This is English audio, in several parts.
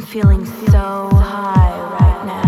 feeling so high right now.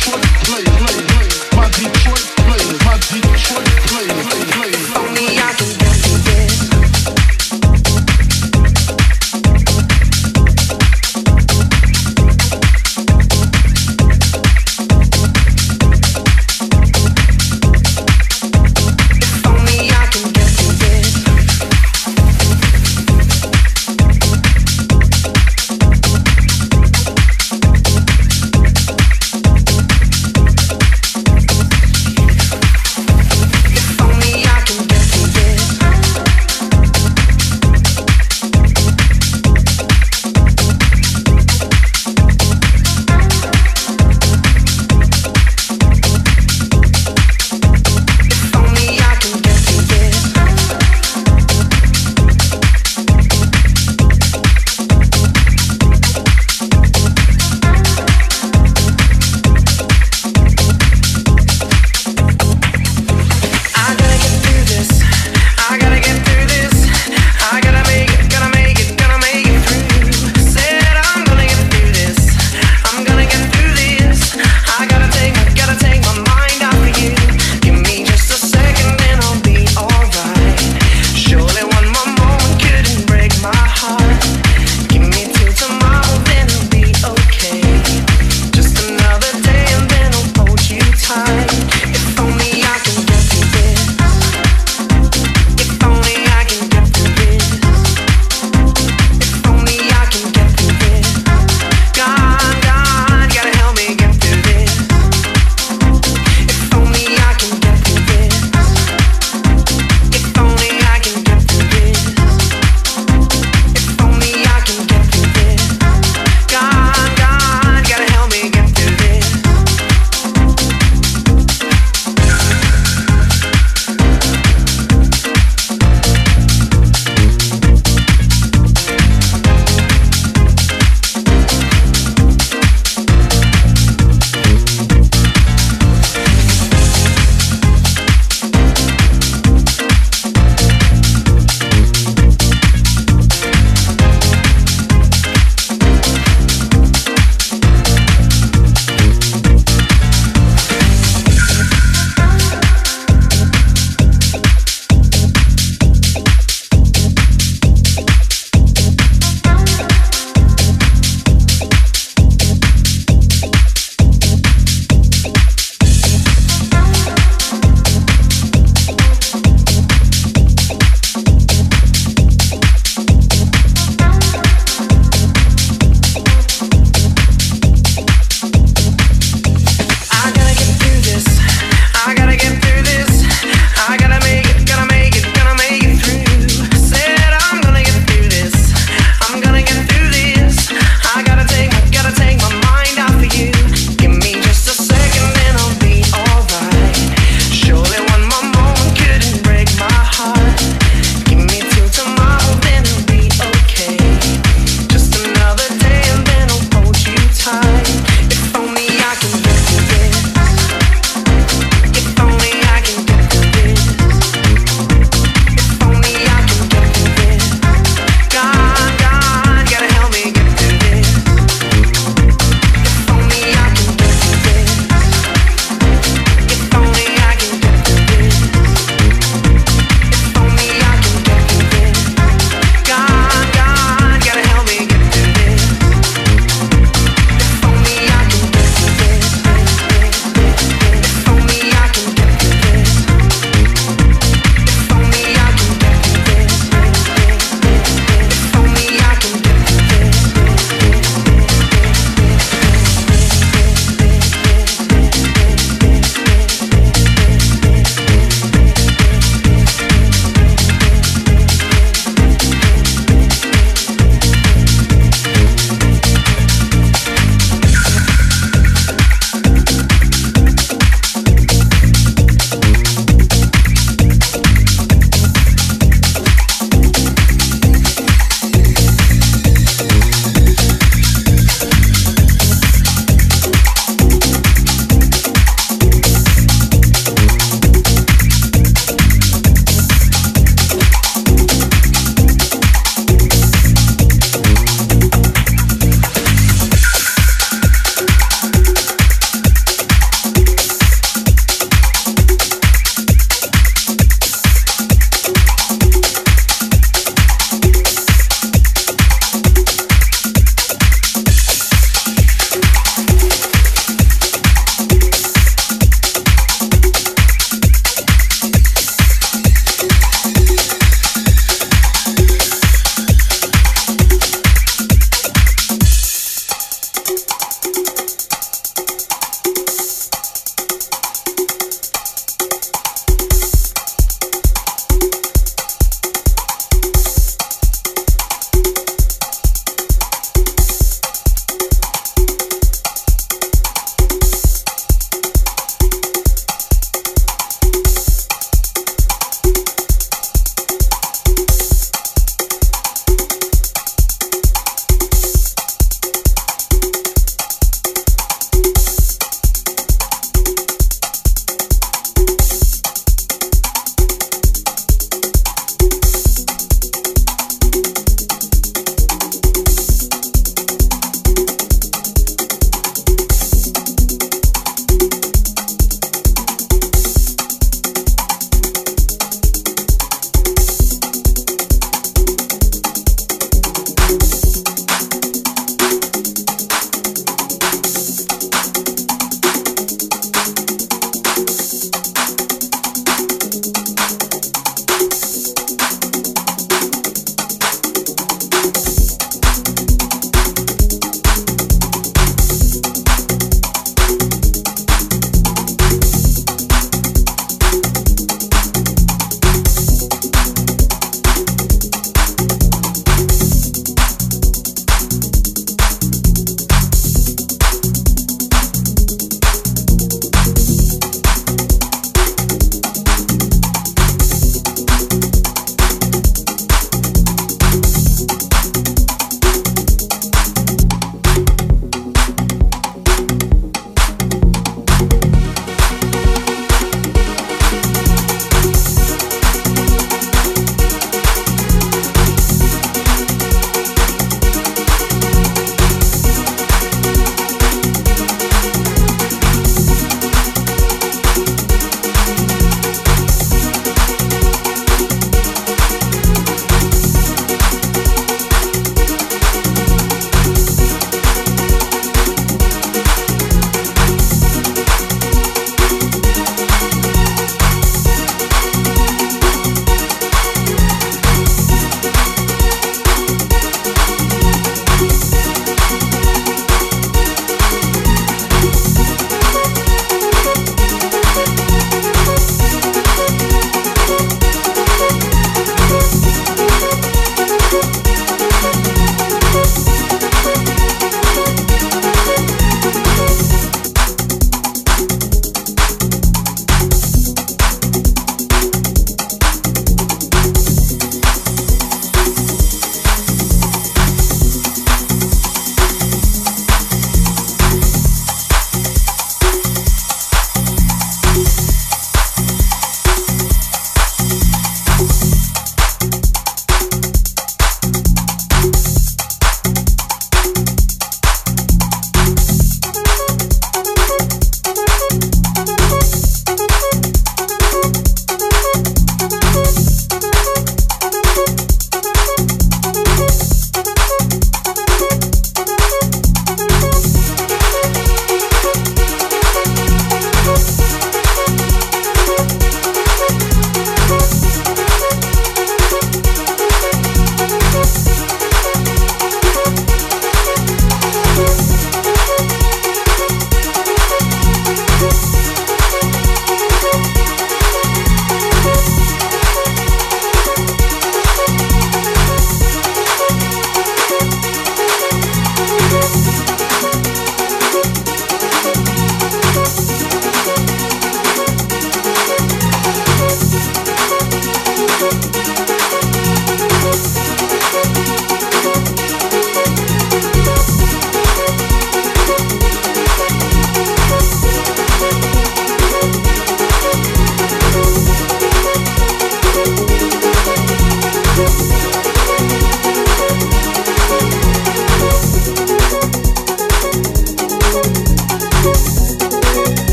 Trick player.